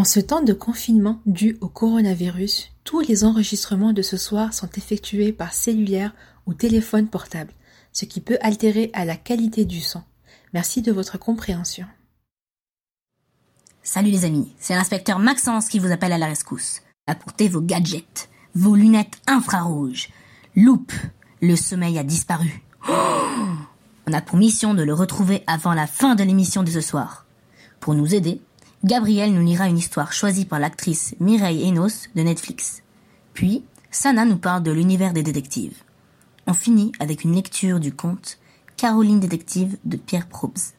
En ce temps de confinement dû au coronavirus, tous les enregistrements de ce soir sont effectués par cellulaire ou téléphone portable, ce qui peut altérer à la qualité du son. Merci de votre compréhension. Salut les amis, c'est l'inspecteur Maxence qui vous appelle à la rescousse. Apportez vos gadgets, vos lunettes infrarouges. Loupe, le sommeil a disparu. Oh On a pour mission de le retrouver avant la fin de l'émission de ce soir. Pour nous aider, Gabriel nous lira une histoire choisie par l'actrice Mireille Enos de Netflix. Puis, Sana nous parle de l'univers des détectives. On finit avec une lecture du conte Caroline détective de Pierre Probs.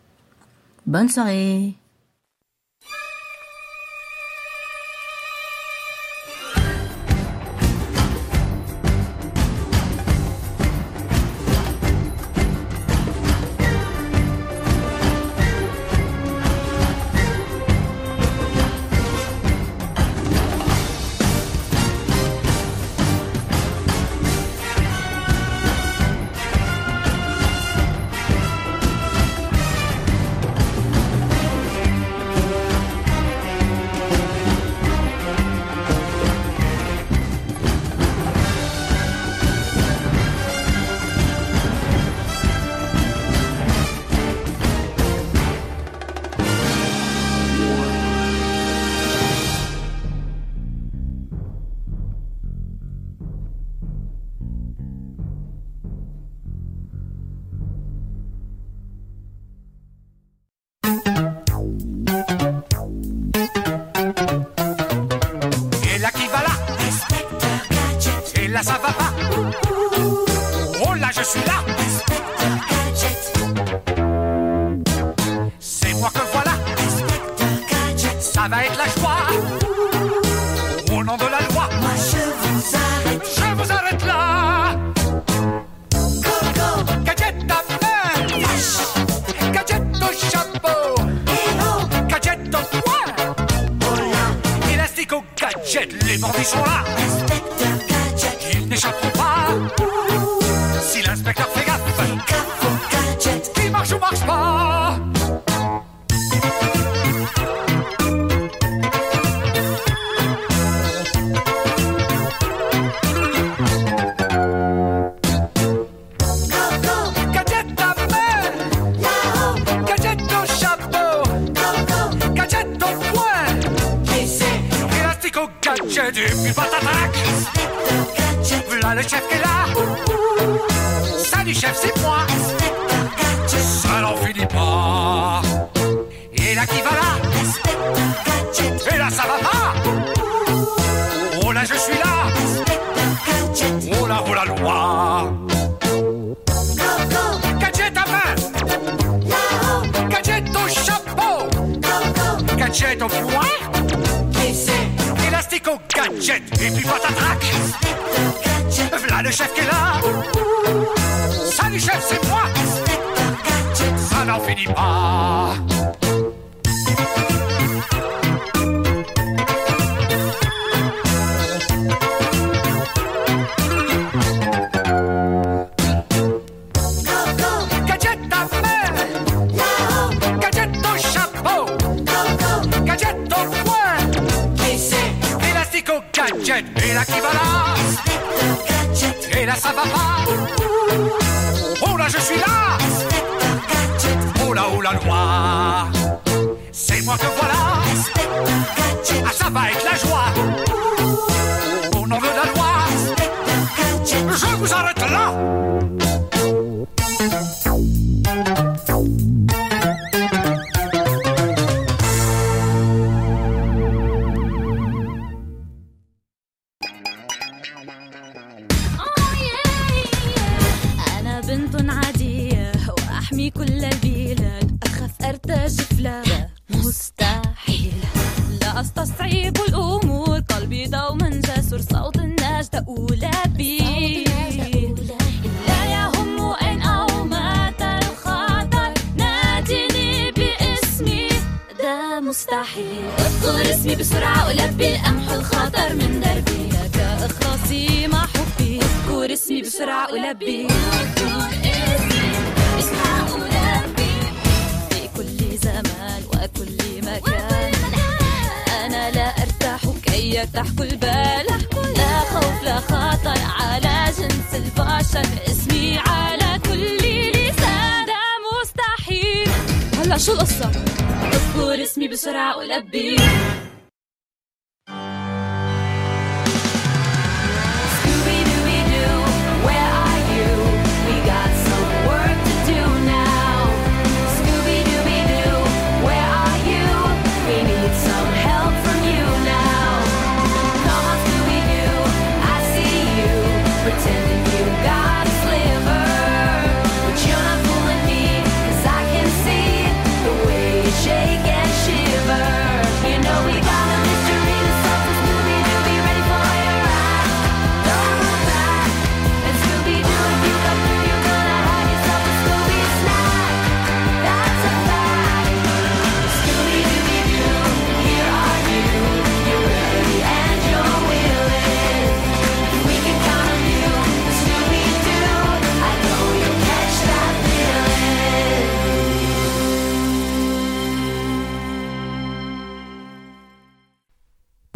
Bonne soirée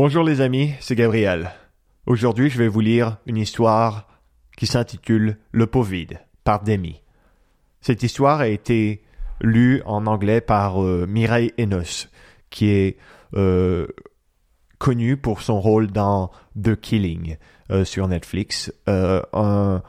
Bonjour les amis, c'est Gabriel. Aujourd'hui, je vais vous lire une histoire qui s'intitule Le pot vide par Demi. Cette histoire a été lue en anglais par euh, Mireille Enos, qui est euh, connue pour son rôle dans The Killing euh, sur Netflix, Euh,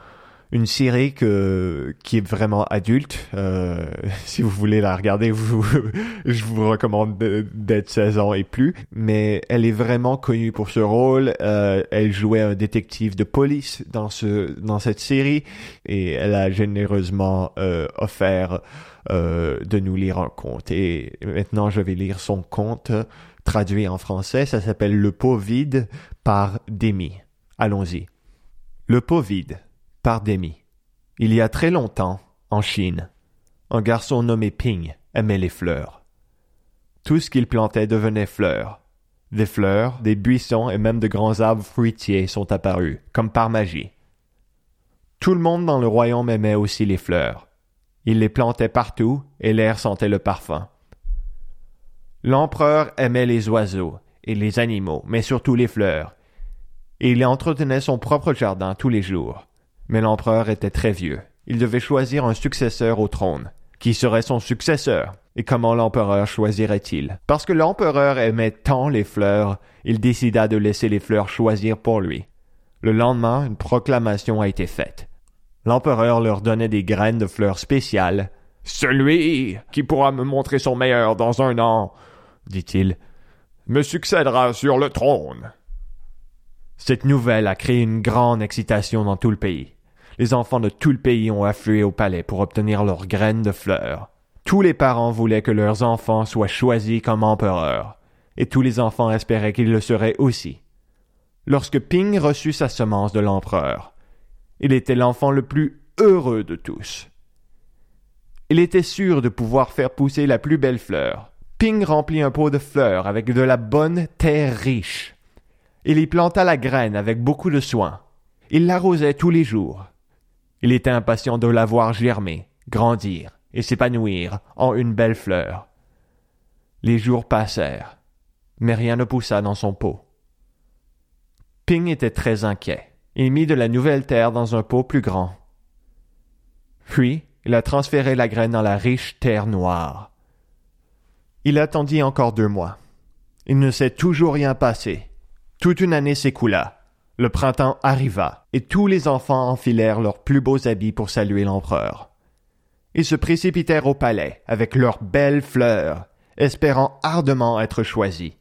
une série que, qui est vraiment adulte. Euh, si vous voulez la regarder, vous, je vous recommande de- d'être 16 ans et plus. Mais elle est vraiment connue pour ce rôle. Euh, elle jouait un détective de police dans ce dans cette série et elle a généreusement euh, offert euh, de nous lire un conte. Et maintenant, je vais lire son conte traduit en français. Ça s'appelle Le pot vide par Demi. Allons-y. Le pot vide Il y a très longtemps, en Chine, un garçon nommé Ping aimait les fleurs. Tout ce qu'il plantait devenait fleurs. Des fleurs, des buissons et même de grands arbres fruitiers sont apparus, comme par magie. Tout le monde dans le royaume aimait aussi les fleurs. Il les plantait partout et l'air sentait le parfum. L'empereur aimait les oiseaux et les animaux, mais surtout les fleurs, il entretenait son propre jardin tous les jours. Mais l'empereur était très vieux. Il devait choisir un successeur au trône. Qui serait son successeur? Et comment l'empereur choisirait-il? Parce que l'empereur aimait tant les fleurs, il décida de laisser les fleurs choisir pour lui. Le lendemain, une proclamation a été faite. L'empereur leur donnait des graines de fleurs spéciales. Celui qui pourra me montrer son meilleur dans un an, dit-il, me succédera sur le trône. Cette nouvelle a créé une grande excitation dans tout le pays. Les enfants de tout le pays ont afflué au palais pour obtenir leurs graines de fleurs. Tous les parents voulaient que leurs enfants soient choisis comme empereurs, et tous les enfants espéraient qu'ils le seraient aussi. Lorsque Ping reçut sa semence de l'empereur, il était l'enfant le plus heureux de tous. Il était sûr de pouvoir faire pousser la plus belle fleur. Ping remplit un pot de fleurs avec de la bonne terre riche. Il y planta la graine avec beaucoup de soin. Il l'arrosait tous les jours. Il était impatient de la voir germer, grandir et s'épanouir en une belle fleur. Les jours passèrent, mais rien ne poussa dans son pot. Ping était très inquiet. Il mit de la nouvelle terre dans un pot plus grand. Puis, il a transféré la graine dans la riche terre noire. Il attendit encore deux mois. Il ne s'est toujours rien passé. Toute une année s'écoula. Le printemps arriva, et tous les enfants enfilèrent leurs plus beaux habits pour saluer l'empereur. Ils se précipitèrent au palais avec leurs belles fleurs, espérant ardemment être choisis.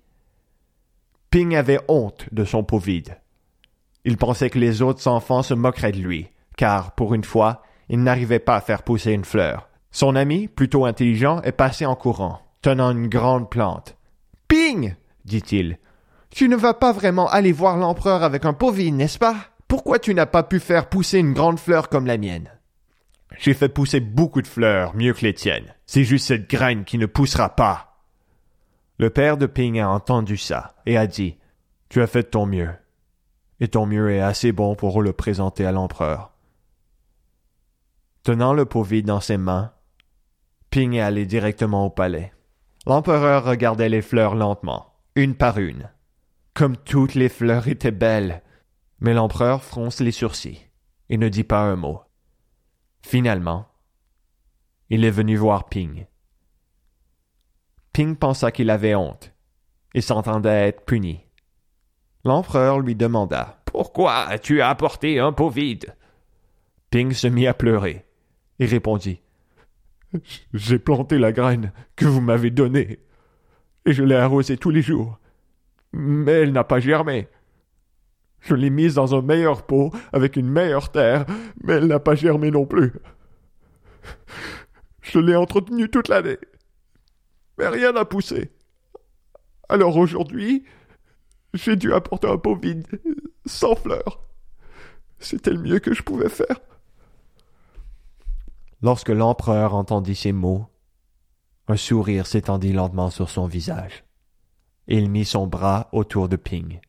Ping avait honte de son pot vide. Il pensait que les autres enfants se moqueraient de lui, car, pour une fois, il n'arrivait pas à faire pousser une fleur. Son ami, plutôt intelligent, est passé en courant, tenant une grande plante. Ping dit-il. Tu ne vas pas vraiment aller voir l'empereur avec un pauvre, n'est-ce pas? Pourquoi tu n'as pas pu faire pousser une grande fleur comme la mienne? J'ai fait pousser beaucoup de fleurs, mieux que les tiennes. C'est juste cette graine qui ne poussera pas. Le père de Ping a entendu ça et a dit Tu as fait ton mieux. Et ton mieux est assez bon pour le présenter à l'empereur. Tenant le pot vide dans ses mains, Ping est directement au palais. L'empereur regardait les fleurs lentement, une par une. Comme toutes les fleurs étaient belles, mais l'empereur fronce les sourcils et ne dit pas un mot. Finalement, il est venu voir Ping. Ping pensa qu'il avait honte et s'entendait être puni. L'empereur lui demanda Pourquoi as-tu apporté un pot vide? Ping se mit à pleurer et répondit J'ai planté la graine que vous m'avez donnée et je l'ai arrosée tous les jours, mais elle n'a pas germé. Je l'ai mise dans un meilleur pot avec une meilleure terre, mais elle n'a pas germé non plus. Je l'ai entretenue toute l'année, mais rien n'a poussé. Alors aujourd'hui, j'ai dû apporter un pot vide, sans fleurs. C'était le mieux que je pouvais faire. Lorsque l'empereur entendit ces mots, un sourire s'étendit lentement sur son visage. Il mit son bras autour de Ping.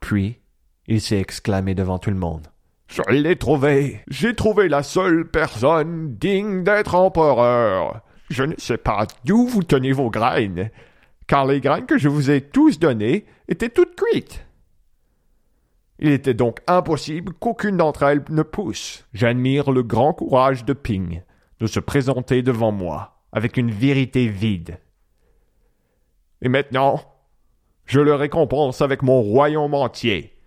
Puis, il s'est exclamé devant tout le monde. Je l'ai trouvé. J'ai trouvé la seule personne digne d'être empereur. Je ne sais pas d'où vous tenez vos graines, car les graines que je vous ai tous données étaient toutes cuites. Il était donc impossible qu'aucune d'entre elles ne pousse. J'admire le grand courage de Ping de se présenter devant moi avec une vérité vide. Et maintenant, je le récompense avec mon royaume entier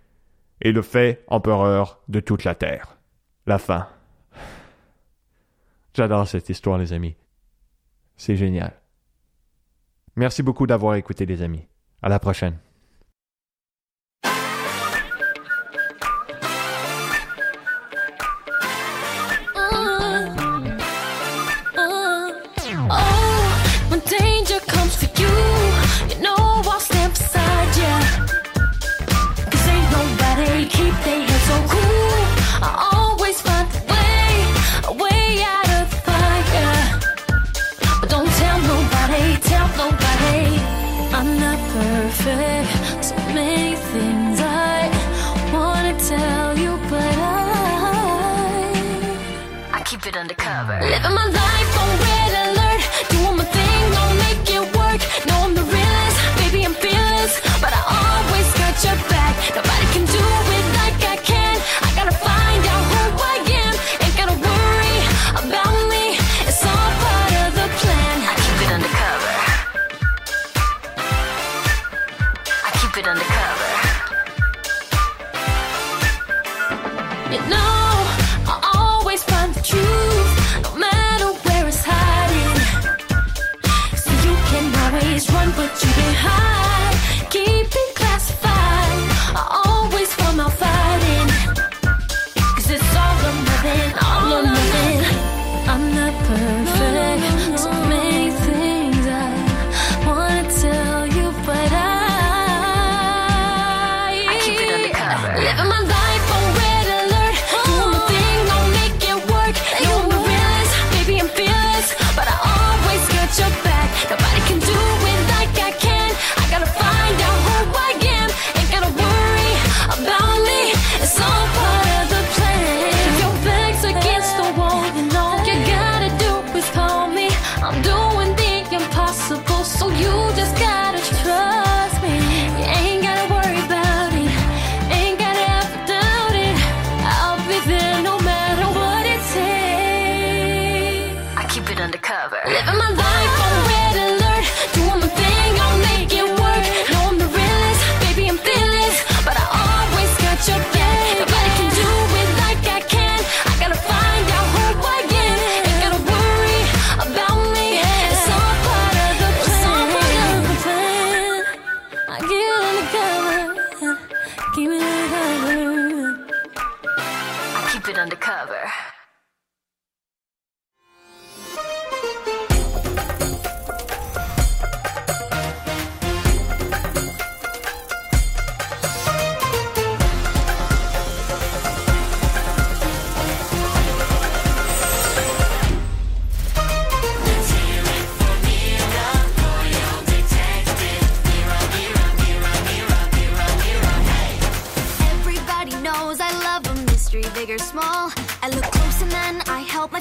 et le fait empereur de toute la terre. La fin. J'adore cette histoire, les amis. C'est génial. Merci beaucoup d'avoir écouté, les amis. À la prochaine. Perfect, so many things I wanna tell you, but I I keep it undercover. Living my life on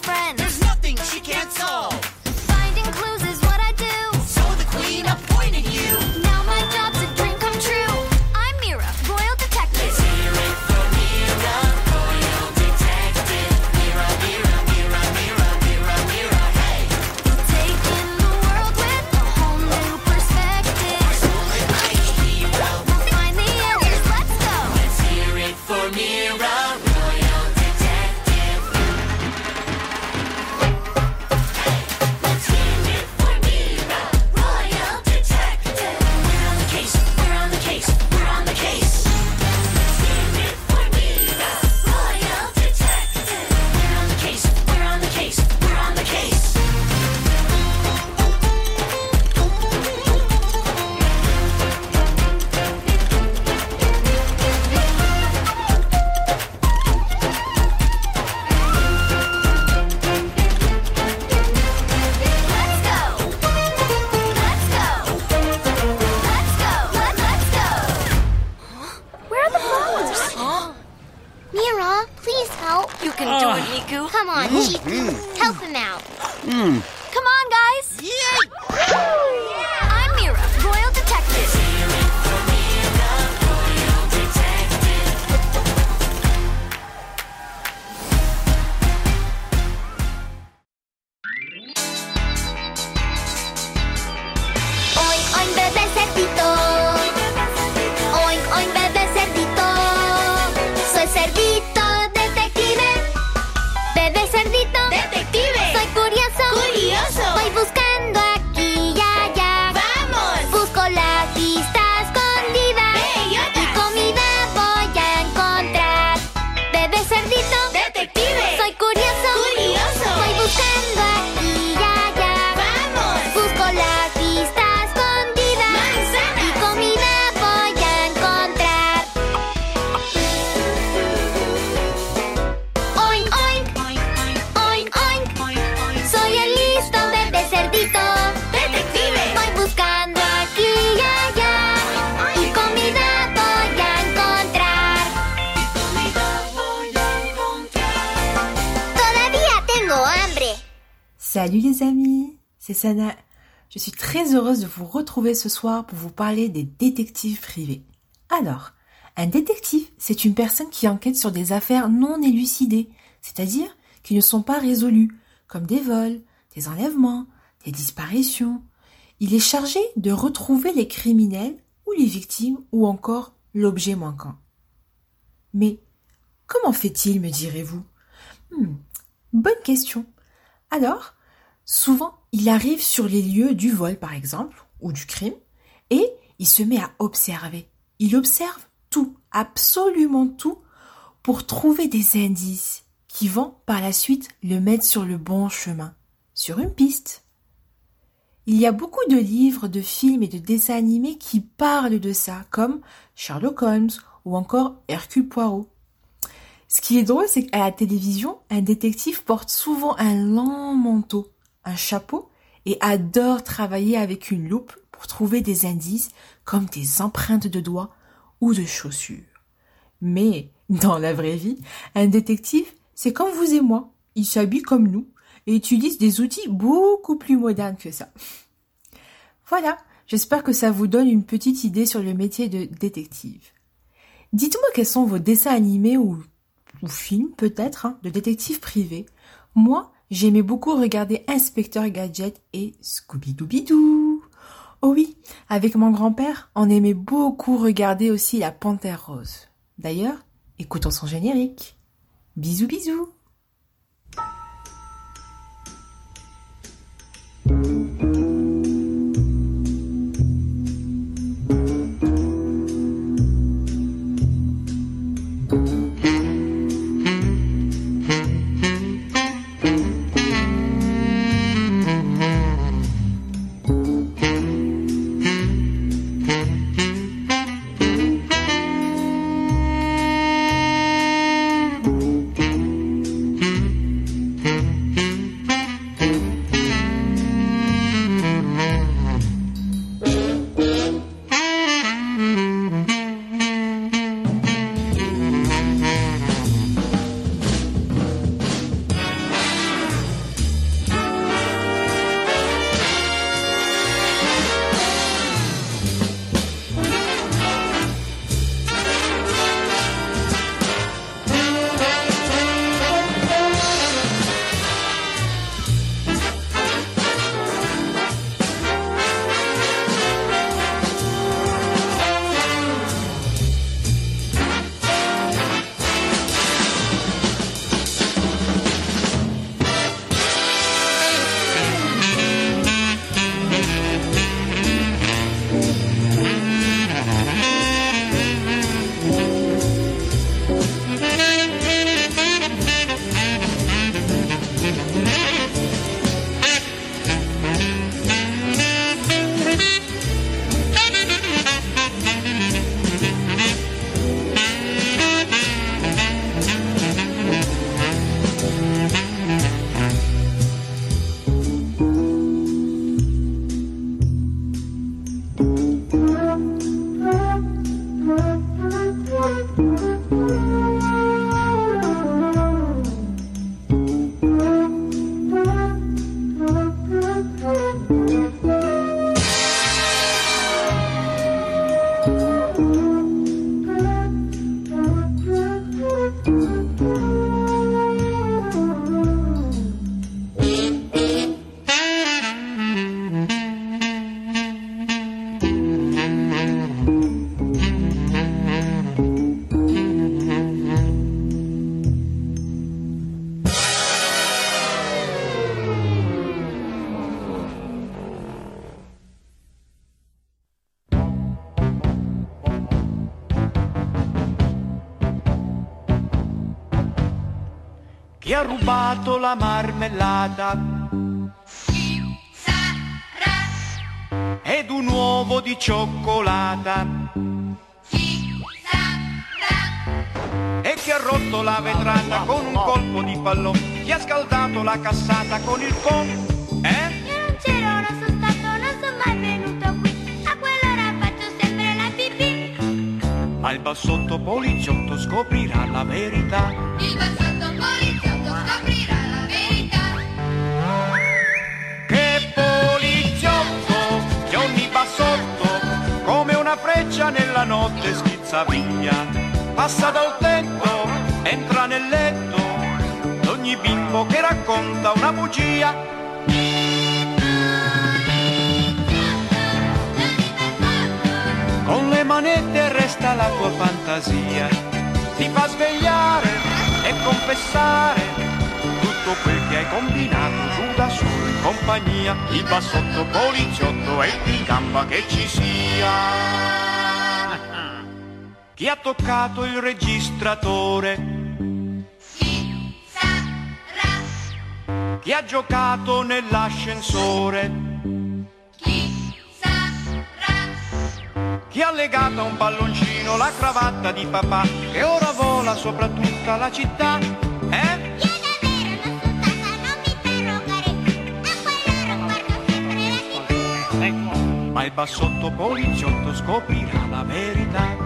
friend. Salut les amis, c'est Sana. Je suis très heureuse de vous retrouver ce soir pour vous parler des détectives privés. Alors, un détective, c'est une personne qui enquête sur des affaires non élucidées, c'est-à-dire qui ne sont pas résolues, comme des vols, des enlèvements, des disparitions. Il est chargé de retrouver les criminels ou les victimes ou encore l'objet manquant. Mais comment fait-il, me direz-vous? Hmm, Bonne question. Alors, souvent, il arrive sur les lieux du vol, par exemple, ou du crime, et il se met à observer. Il observe tout, absolument tout, pour trouver des indices qui vont par la suite le mettre sur le bon chemin, sur une piste. Il y a beaucoup de livres, de films et de dessins animés qui parlent de ça, comme Sherlock Holmes ou encore Hercule Poirot. Ce qui est drôle, c'est qu'à la télévision, un détective porte souvent un long manteau, un chapeau, et adore travailler avec une loupe pour trouver des indices comme des empreintes de doigts ou de chaussures. Mais, dans la vraie vie, un détective, c'est comme vous et moi. Il s'habille comme nous et utilise des outils beaucoup plus modernes que ça. Voilà, j'espère que ça vous donne une petite idée sur le métier de détective. Dites-moi quels sont vos dessins animés ou, films peut-être hein, de détectives privés. Moi, j'aimais beaucoup regarder Inspecteur Gadget et Scooby-Dooby-Doo. Oh oui, avec mon grand-père, on aimait beaucoup regarder aussi La Panthère Rose. D'ailleurs, écoutons son générique. Bisous bisous Chi ha rubato la marmellata? Ed un uovo di cioccolata. E chi ha rotto la vetrata con un colpo di pallone? Chi ha scaldato la cassata con il con? Eh? Io non c'ero, non sono stato, non sono mai venuto qui. A quell'ora faccio sempre la pipì. Ma il bassotto poliziotto scoprirà la verità. Freccia nella notte schizza via. Passa dal tetto, entra nel letto, d'ogni bimbo che racconta una bugia. Con le manette resta la tua fantasia, ti fa svegliare e confessare tutto quel che hai combinato giù da solo in compagnia. Il bassotto poliziotto è il gamba che ci sia. Chi ha toccato il registratore? Chi ha giocato nell'ascensore? Chi ha legato a un palloncino la cravatta di papà che ora vola sopra tutta la città? Eh? Ma il bassotto poliziotto scoprirà la verità.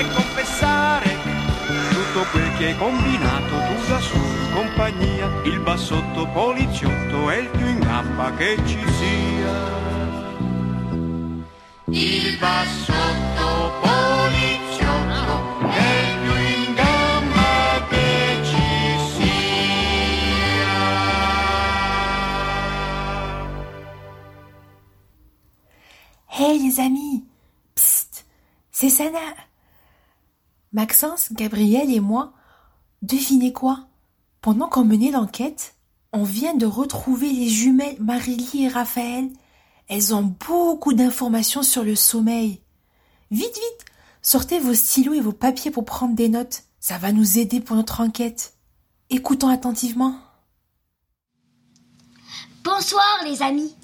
e confessare tutto quel che hai combinato tu da solo in compagnia. Il bassotto poliziotto è il più in gamba che ci sia. Il bassotto poliziotto è il più in gamba che ci sia. Hey les amis Psst C'est Sana Maxence, Gabriel et moi, devinez quoi? Pendant qu'on menait l'enquête, on vient de retrouver les jumelles Marily et Raphaël. Elles ont beaucoup d'informations sur le sommeil. Vite, vite Sortez vos stylos et vos papiers pour prendre des notes. Ça va nous aider pour notre enquête. Écoutons attentivement. Bonsoir les amis,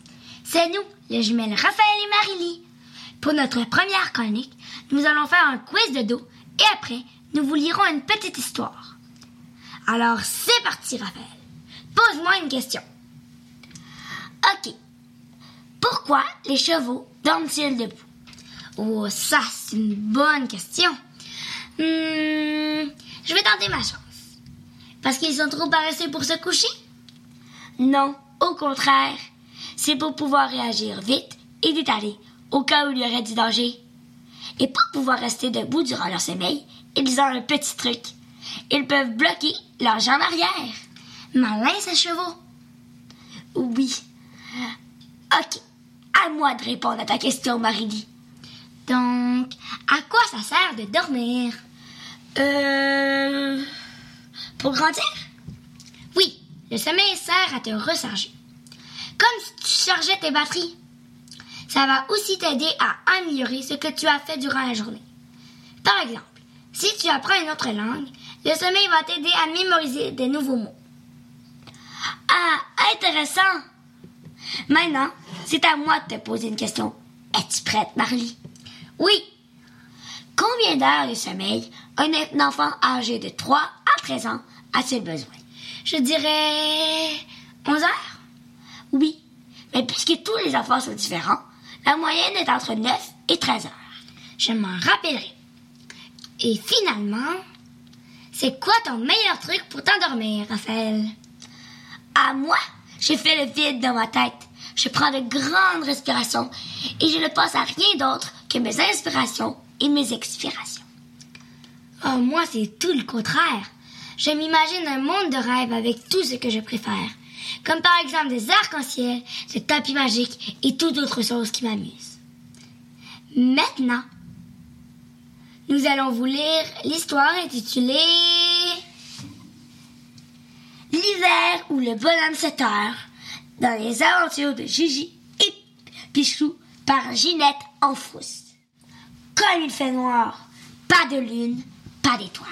c'est nous, les jumelles Raphaël et Marily. Pour notre première chronique, nous allons faire un quiz de dos et après, nous vous lirons une petite histoire. Alors c'est parti Raphaël, pose-moi une question. Ok, pourquoi les chevaux dorment-ils debout? Oh ça c'est une bonne question. Hmm, je vais tenter ma chance. Parce qu'ils sont trop paresseux pour se coucher? Non, au contraire. C'est pour pouvoir réagir vite et détaler au cas où il y aurait du danger. Et pour pouvoir rester debout durant leur sommeil, ils ont un petit truc. Ils peuvent bloquer leurs jambes arrière. Malin ces chevaux. Oui. Ok. À moi de répondre à ta question, Marily. Donc, à quoi ça sert de dormir? Euh... Pour grandir? Oui, le sommeil sert à te recharger. Comme si tu chargeais tes batteries. Ça va aussi t'aider à améliorer ce que tu as fait durant la journée. Par exemple, si tu apprends une autre langue, le sommeil va t'aider à mémoriser des nouveaux mots. Ah, intéressant! Maintenant, c'est à moi de te poser une question. Es-tu prête, Marly? Oui. Combien d'heures de sommeil un enfant âgé de 3 à 13 ans a-t-il besoin? Je dirais 11 heures. Oui. Mais puisque tous les enfants sont différents, la moyenne est entre 9 et 13 heures. Je m'en rappellerai. Et finalement, c'est quoi ton meilleur truc pour t'endormir, Raphaël? À moi, j'ai fait le vide dans ma tête. Je prends de grandes respirations et je ne pense à rien d'autre que mes inspirations et mes expirations. Oh, moi, c'est tout le contraire. je m'imagine un monde de rêve avec tout ce que je préfère. Comme par exemple des arcs-en-ciel, des tapis magiques et toute autre chose qui m'amuse. Maintenant, nous allons vous lire l'histoire intitulée L'hiver ou le bonhomme 7 heures dans les aventures de Gigi et Pichou par Ginette en frousse. Comme il fait noir, pas de lune, pas d'étoiles.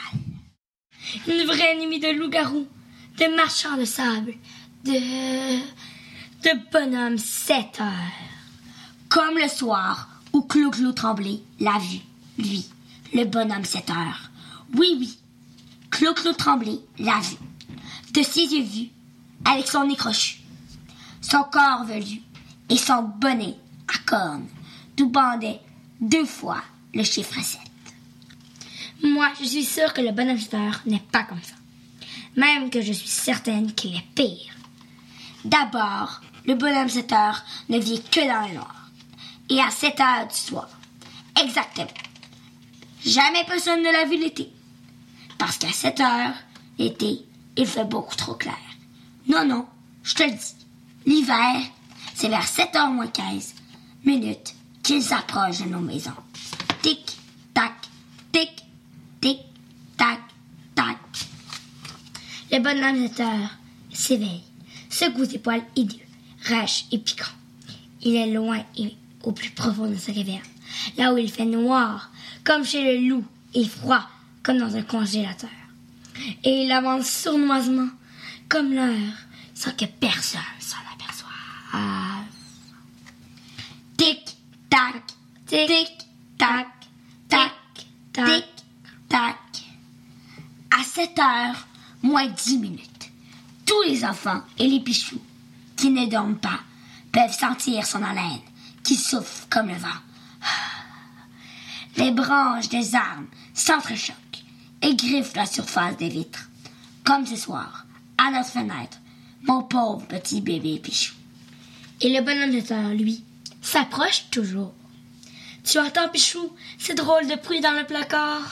Une vraie nuit de loups-garous, de marchands de sable, de. de bonhomme 7 heures. Comme le soir où Clou-Clou Tremblay l'a vu, lui, le bonhomme 7 heures. Oui, oui, Clou-Clou Tremblay l'a vu. De ses yeux vus, avec son nez crochu, son corps velu et son bonnet à cornes, d'où bandait deux fois le chiffre 7. Moi, je suis sûre que le bonhomme 7 heures n'est pas comme ça. Même que je suis certaine qu'il est pire. D'abord, le bonhomme 7 heures ne vit que dans le noir. Et à 7 heures du soir. Exactement. Jamais personne ne l'a vu l'été. Parce qu'à 7 heures, l'été, il fait beaucoup trop clair. Non, non, je te le dis. L'hiver, c'est vers 7 heures moins 15 minutes qu'il s'approche de nos maisons. Tic, tac, tic, tic, tac, tac. Le bonhomme 7 heures s'éveille, secoue ses poils hideux, rêches et piquants. Il est loin et au plus profond de sa caverne, là où il fait noir, comme chez le loup, et froid, comme dans un congélateur. Et il avance sournoisement, comme l'heure, sans que personne s'en aperçoive. Tic, tac, tic, tac, tac, tic, tac. À 7 heures, moins 10 minutes, tous les enfants et les pichous qui ne dorment pas peuvent sentir son haleine qui souffle comme le vent. Les branches des arbres s'entrechoquent et griffent la surface des vitres. Comme ce soir, à notre fenêtre, mon pauvre petit bébé Pichou. Et le bonhomme de terre, lui, s'approche toujours. Tu entends, Pichou, c'est drôle de bruit dans le placard.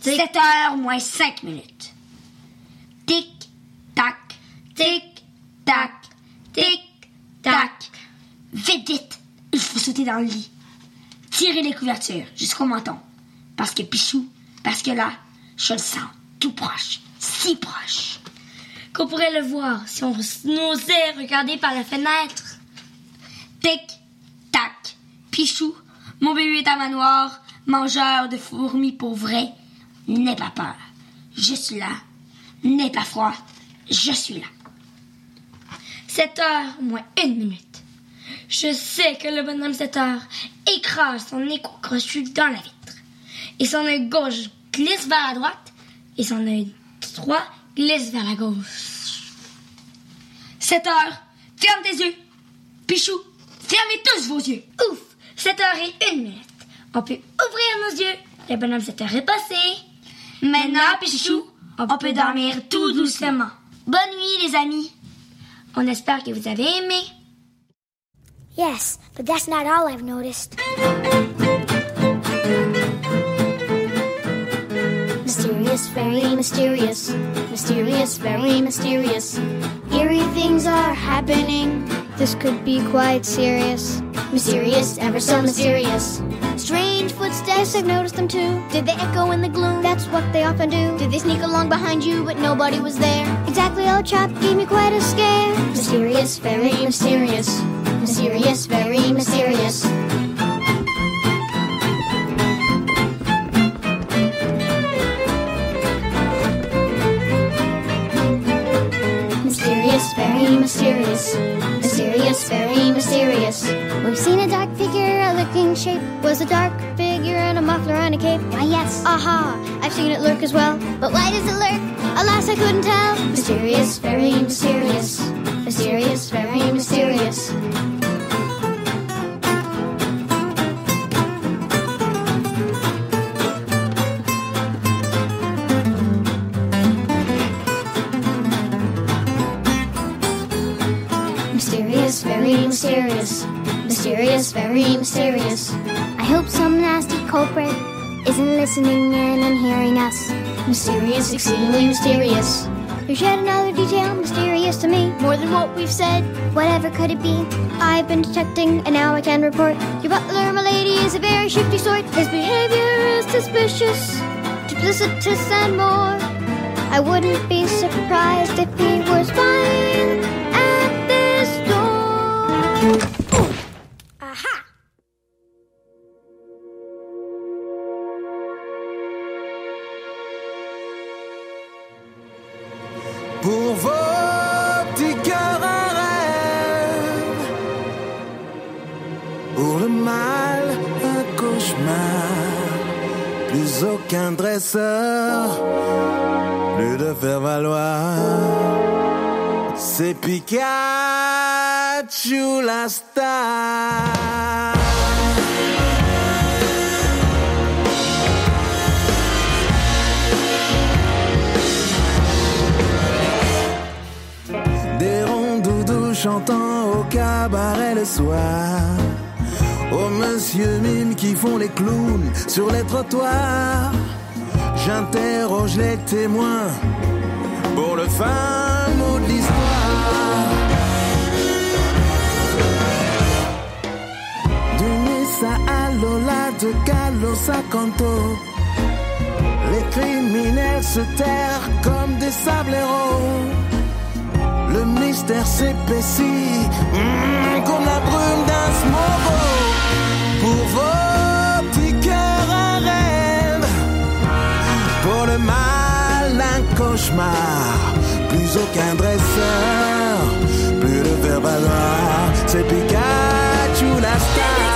7 heures moins 5 minutes. Tic, tic, tac, tic, tac. Vite, vite, il faut sauter dans le lit. Tirer les couvertures jusqu'au menton. Parce que Pichou, parce que là, je le sens tout proche, si proche. Qu'on pourrait le voir si on n'osait regarder par la fenêtre. Tic, tac, Pichou, mon bébé est à manoir, mangeur de fourmis pour vrai. N'aie pas peur, je suis là. N'aie pas froid, je suis là. 7 heures moins une minute. Je sais que le bonhomme 7 heures écrase son écho dans la vitre. Et son œil gauche glisse vers la droite et son œil droit glisse vers la gauche. 7 heures, ferme tes yeux. Pichou, fermez tous vos yeux. Ouf, 7 heures et une minute. On peut ouvrir nos yeux. Le bonhomme 7 heures est passé. Maintenant, Pichou, on peut dormir tout doucement. Bonne nuit, les amis. On espère que vous avez aimé. Yes, but that's not all I've noticed. Mysterious, very mysterious. Mysterious, very mysterious. Eerie things are happening. This could be quite serious. Mysterious, ever so mysterious. Strange footsteps, I've noticed them too. Did they echo in the gloom? That's what they often do. Did they sneak along behind you, but nobody was there? Exactly, old chap gave me quite a scare. Mysterious, very mysterious. Mysterious, very mysterious. Mysterious, very mysterious. Mysterious, very mysterious. We've seen a dark figure, a lurking shape. Was a dark figure in a muffler and a cape. Why, yes. Aha, I've seen it lurk as well. But why does it lurk? Alas, I couldn't tell. Mysterious, very mysterious. Mysterious, very mysterious. Mysterious, mysterious. Mysterious, very mysterious. I hope some nasty culprit isn't listening in and hearing us. Mysterious, exceedingly mysterious. There's yet another detail mysterious to me. More than what we've said. Whatever could it be? I've been detecting, and now I can report. Your butler, my lady, is a very shifty sort. His behavior is suspicious, duplicitous, and more. I wouldn't be surprised if he was spying aucun dresseur, plus de faire valoir, c'est Pikachu la star. Des chantant au cabaret le soir. Aux monsieur mime qui font les clowns sur les trottoirs. J'interroge les témoins pour le fin De Nissa à Lola, de Carlos à Canto. Les criminels se terrent comme des sableros. Le mystère s'épaissit mm, comme la brume d'un smogo. Pour vos petits cœurs un rêve, pour le mal un cauchemar. Plus aucun dresseur, plus de faire valoir. C'est Pikachu la star.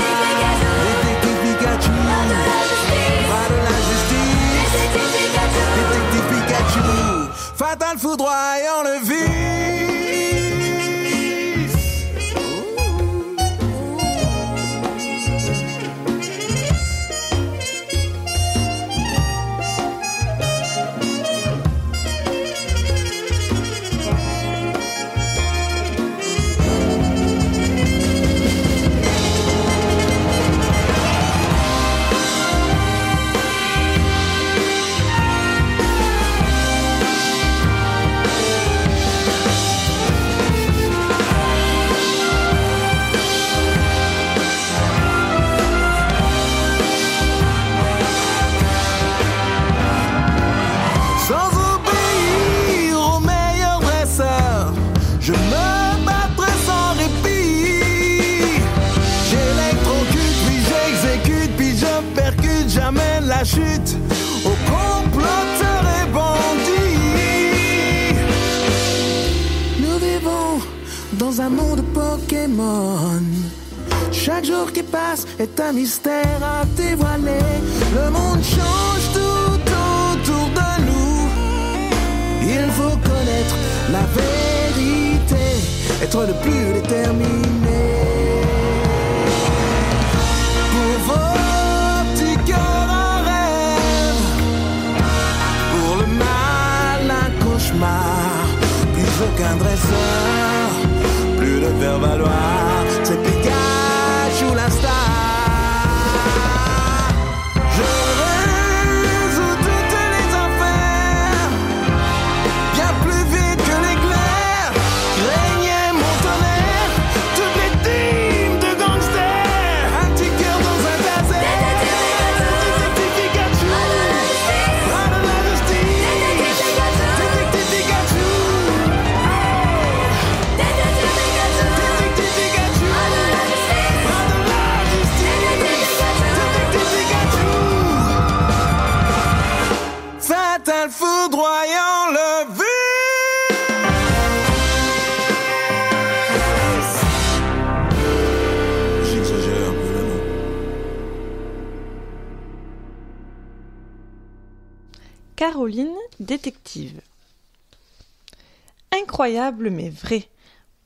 Incroyable mais vrai.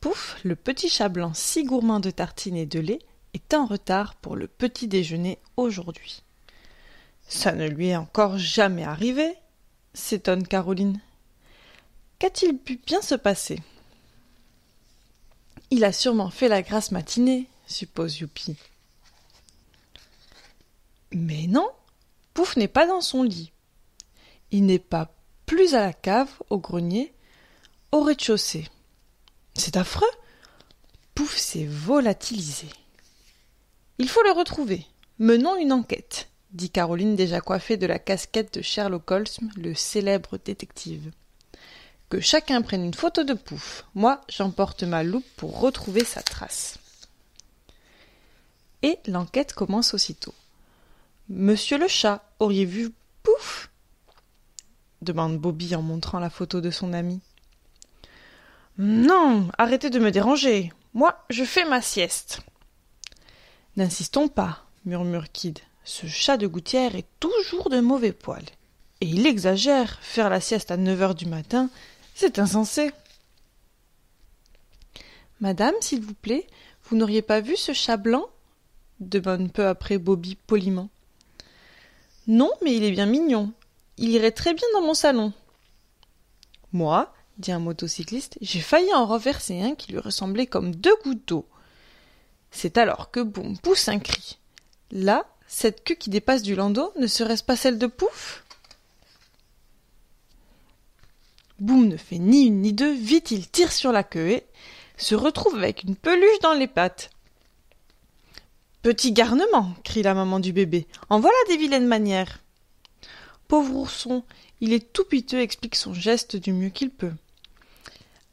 Pouf, le petit chat blanc si gourmand de tartines et de lait est en retard pour le petit déjeuner aujourd'hui. Ça ne lui est encore jamais arrivé, s'étonne Caroline. Qu'a-t-il pu bien se passer? Il a sûrement fait la grasse matinée, suppose Youpi. Mais non, Pouf n'est pas dans son lit. Il n'est pas plus à la cave, au grenier, au rez-de-chaussée. C'est affreux. Pouf s'est volatilisé. Il faut le retrouver. Menons une enquête, dit Caroline déjà coiffée de la casquette de Sherlock Holmes, le célèbre détective. Que chacun prenne une photo de Pouf. Moi, j'emporte ma loupe pour retrouver sa trace. Et l'enquête commence aussitôt. Monsieur le chat, auriez vu Pouf? demande Bobby en montrant la photo de son ami. Non, arrêtez de me déranger. Moi, je fais ma sieste. N'insistons pas, murmure Kid. Ce chat de gouttière est toujours de mauvais poil. Et il exagère. Faire la sieste à neuf heures du matin, c'est insensé. Madame, s'il vous plaît, vous n'auriez pas vu ce chat blanc? demande peu après Bobby poliment. Non, mais il est bien mignon. Il irait très bien dans mon salon. Moi, dit un motocycliste, j'ai failli en renverser un qui lui ressemblait comme deux gouttes d'eau. C'est alors que Boum pousse un cri. Là, cette queue qui dépasse du landau, ne serait-ce pas celle de Pouf? Boum ne fait ni une ni deux, vite il tire sur la queue et se retrouve avec une peluche dans les pattes. Petit garnement, crie la maman du bébé. En voilà des vilaines manières. Pauvre ourson, il est tout piteux, explique son geste du mieux qu'il peut.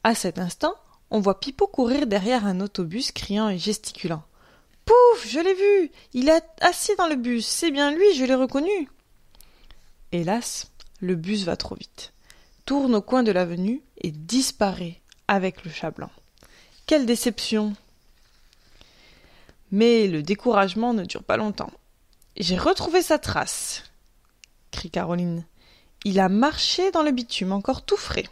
À cet instant, on voit Pipo courir derrière un autobus, criant et gesticulant. Pouf, je l'ai vu. Il est assis dans le bus. C'est bien lui, je l'ai reconnu. Hélas, le bus va trop vite, tourne au coin de l'avenue et disparaît avec le chat blanc. Quelle déception. Mais le découragement ne dure pas longtemps. J'ai retrouvé sa trace, crie Caroline. Il a marché dans le bitume, encore tout frais.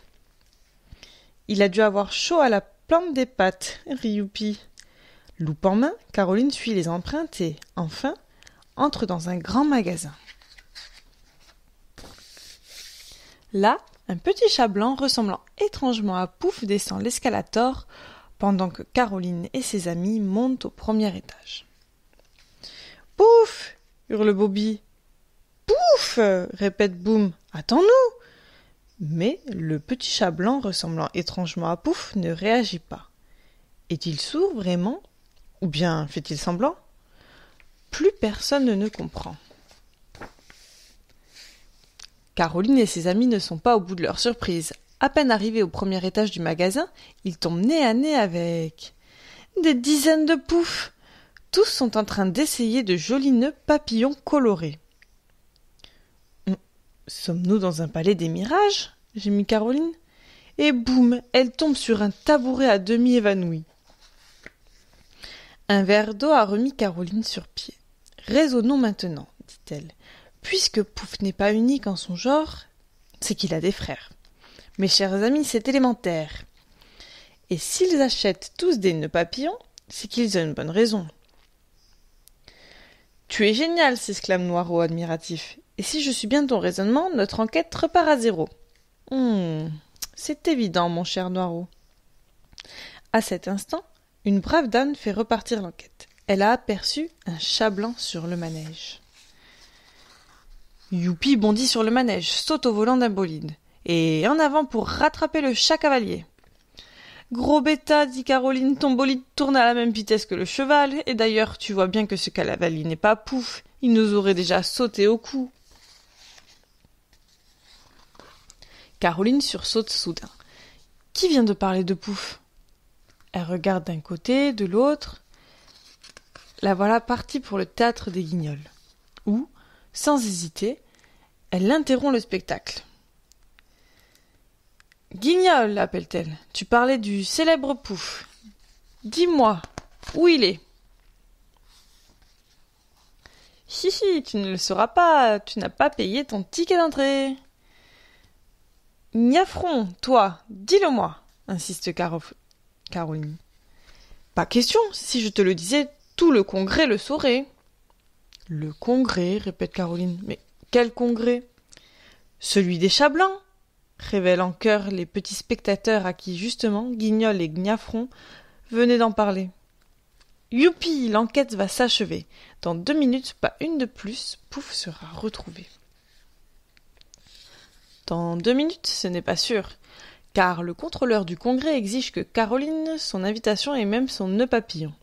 Il a dû avoir chaud à la plante des pattes, rit Youpi. Loupe en main, Caroline suit les empreintes et, enfin, entre dans un grand magasin. Là, un petit chat blanc ressemblant étrangement à Pouf descend l'escalator pendant que Caroline et ses amis montent au premier étage. Pouf hurle Bobby. Pouf répète Boum. Attends-nous Mais le petit chat blanc ressemblant étrangement à Pouf ne réagit pas. Est-il sourd vraiment? Ou bien fait-il semblant? Plus personne ne comprend. Caroline et ses amis ne sont pas au bout de leur surprise. À peine arrivés au premier étage du magasin, ils tombent nez à nez avec des dizaines de poufs. Tous sont en train d'essayer de jolis nœuds papillons colorés. Sommes-nous dans un palais des mirages? Gémit Caroline. Et boum, elle tombe sur un tabouret à demi évanoui. Un verre d'eau a remis Caroline sur pied. Raisonnons maintenant, dit-elle. Puisque Pouf n'est pas unique en son genre, c'est qu'il a des frères. Mes chers amis, c'est élémentaire. Et s'ils achètent tous des nœuds papillons, c'est qu'ils ont une bonne raison. Tu es génial, s'exclame Noirot admiratif. Et si je suis bien ton raisonnement, notre enquête repart à zéro. Hum, c'est évident, mon cher Noirot. À cet instant, une brave dame fait repartir l'enquête. Elle a aperçu un chat blanc sur le manège. Youpi bondit sur le manège, saute au volant d'un bolide. Et en avant pour rattraper le chat cavalier. Gros bêta, dit Caroline, ton bolide tourne à la même vitesse que le cheval, et d'ailleurs tu vois bien que ce cavalier n'est pas pouf, il nous aurait déjà sauté au cou. Caroline sursaute soudain. Qui vient de parler de pouf? Elle regarde d'un côté, de l'autre. La voilà partie pour le théâtre des guignols, où, sans hésiter, elle interrompt le spectacle. Guignol, appelle-t-elle, tu parlais du célèbre Pouf. Dis-moi, où il est? Hi hi, tu ne le sauras pas, tu n'as pas payé ton ticket d'entrée. Niafron, toi, dis-le-moi, insiste Caro- Caroline. Pas question, si je te le disais, tout le congrès le saurait. Le congrès, répète Caroline. Mais quel congrès? Celui des chats blancs révèlent en chœur les petits spectateurs à qui justement Guignol et Gnafron venaient d'en parler. Youpi, l'enquête va s'achever. Dans deux minutes, pas une de plus, Pouf sera retrouvé. Dans deux minutes, ce n'est pas sûr, car le contrôleur du Congrès exige que Caroline, son invitation et même son nœud papillon.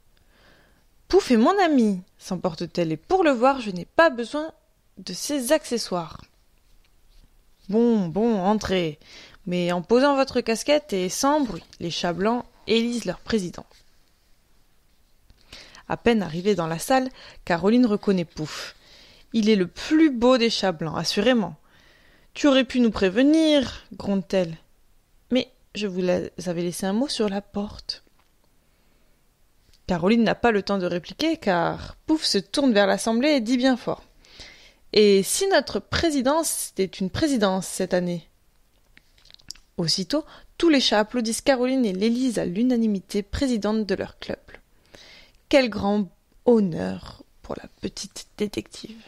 Pouf est mon ami, s'emporte-t-elle, et pour le voir, je n'ai pas besoin de ces accessoires. Bon, bon, entrez, mais en posant votre casquette et sans bruit, les chats blancs élisent leur président. À peine arrivée dans la salle, Caroline reconnaît Pouf. Il est le plus beau des chats blancs, assurément. Tu aurais pu nous prévenir, gronde-t-elle. Mais je vous avais laissé un mot sur la porte. Caroline n'a pas le temps de répliquer car Pouf se tourne vers l'Assemblée et dit bien fort. Et si notre présidence était une présidence cette année? Aussitôt, tous les chats applaudissent Caroline et l'élisent à l'unanimité présidente de leur club. Quel grand honneur pour la petite détective.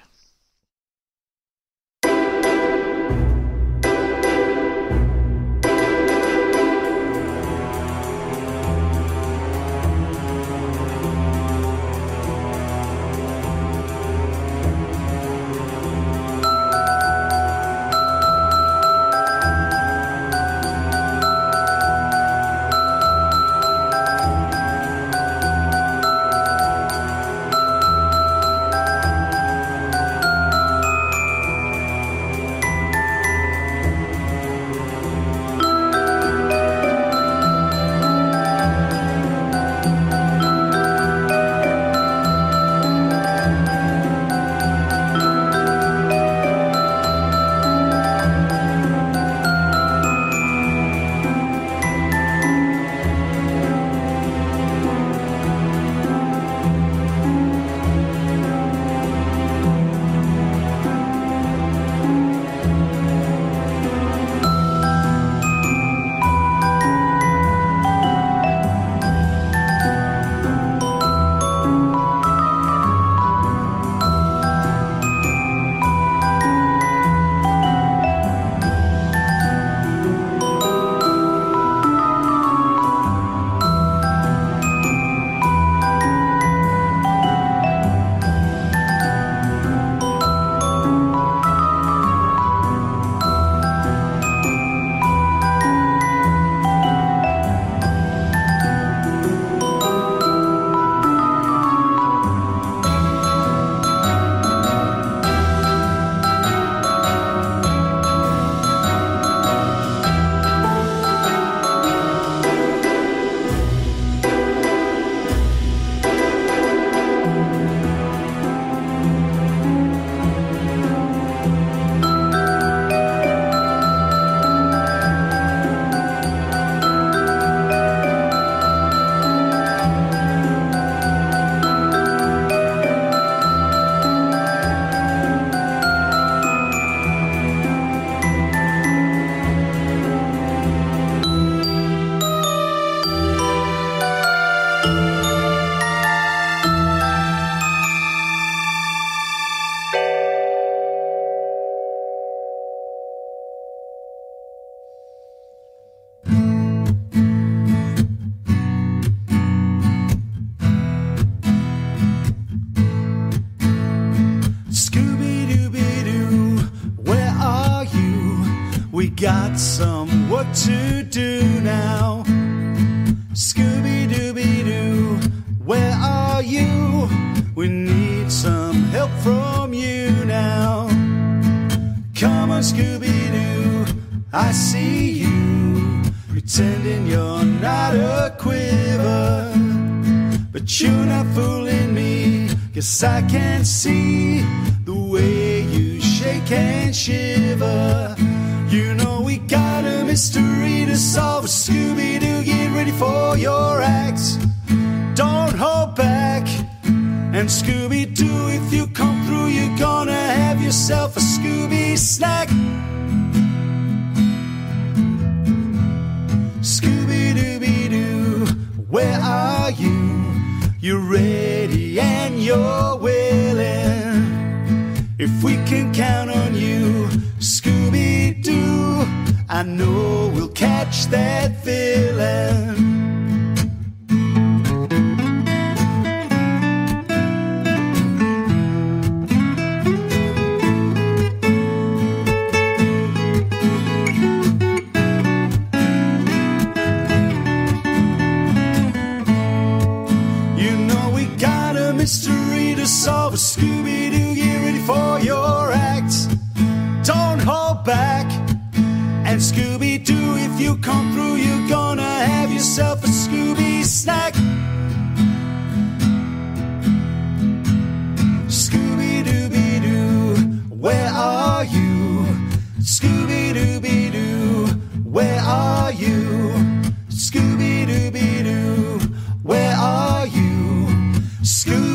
Quiver. But you're not fooling me, cause I can see the way you shake and shiver. You know we got a mystery to solve. Scooby Doo, get ready for your act. Don't hold back. And Scooby Doo, if you come through, you're gonna have yourself a Scooby snack. Where are you? You're ready and you're willing. If we can count on you, Scooby Doo, I know we'll catch that villain. solve a Scooby Doo. Get ready for your act. Don't hold back. And Scooby Doo, if you come through, you're gonna have yourself a Scooby snack. Scooby Dooby Doo, where are you? Scooby Dooby Doo, where are you? Scooby Dooby Doo, where are you? Scooby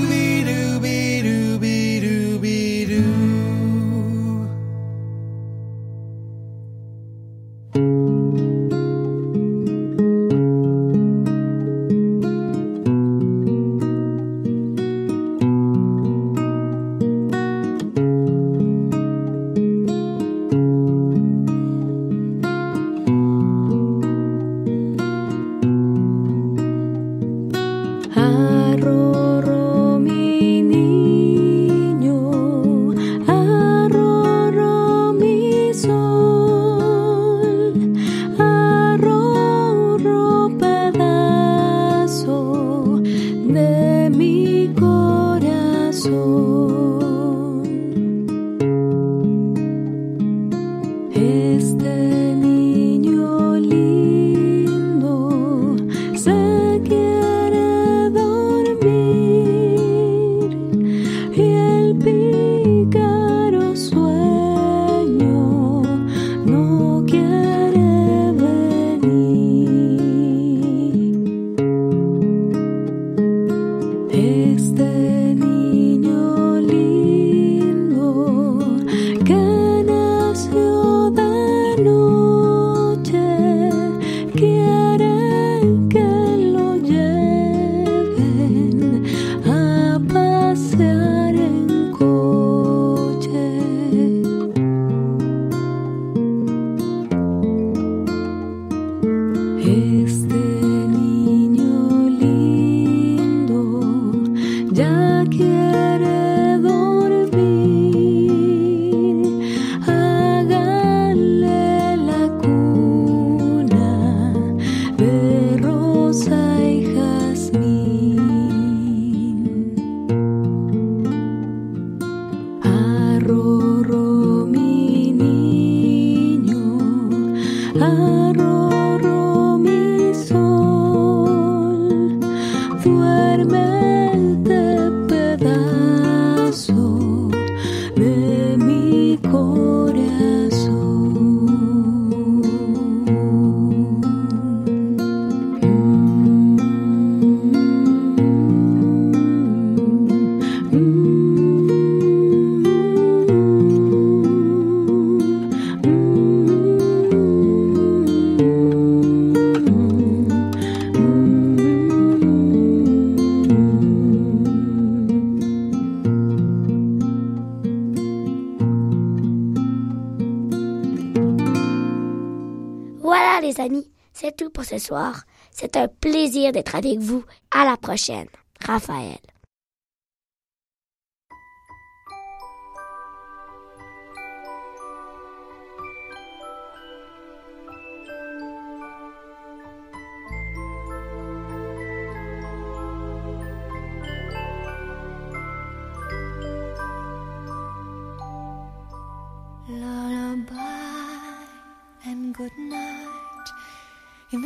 ce soir. C'est un plaisir d'être avec vous. À la prochaine. Raphaël.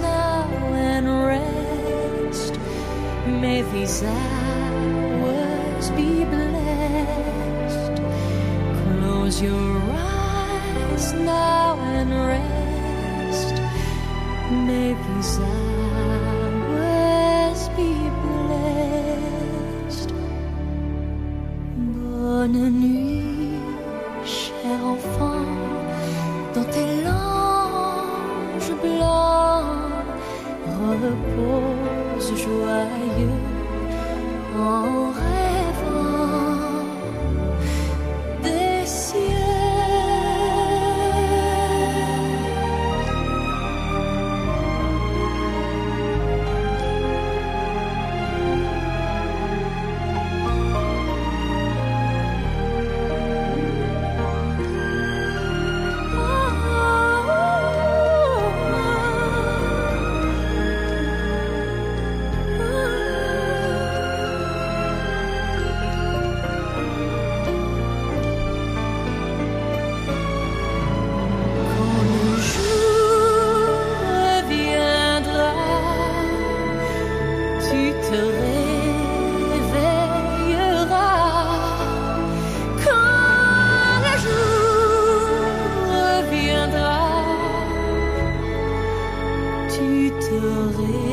now and rest. May these hours be blessed. Se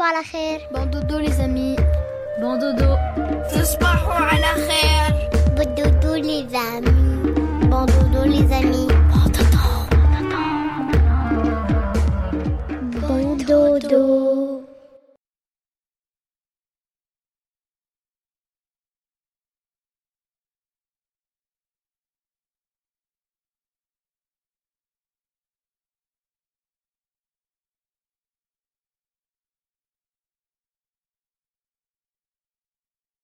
تصبحوا على خير. Bon dodo les amis. Bon dodo. تصبحوا على خير. Bon dodo les amis.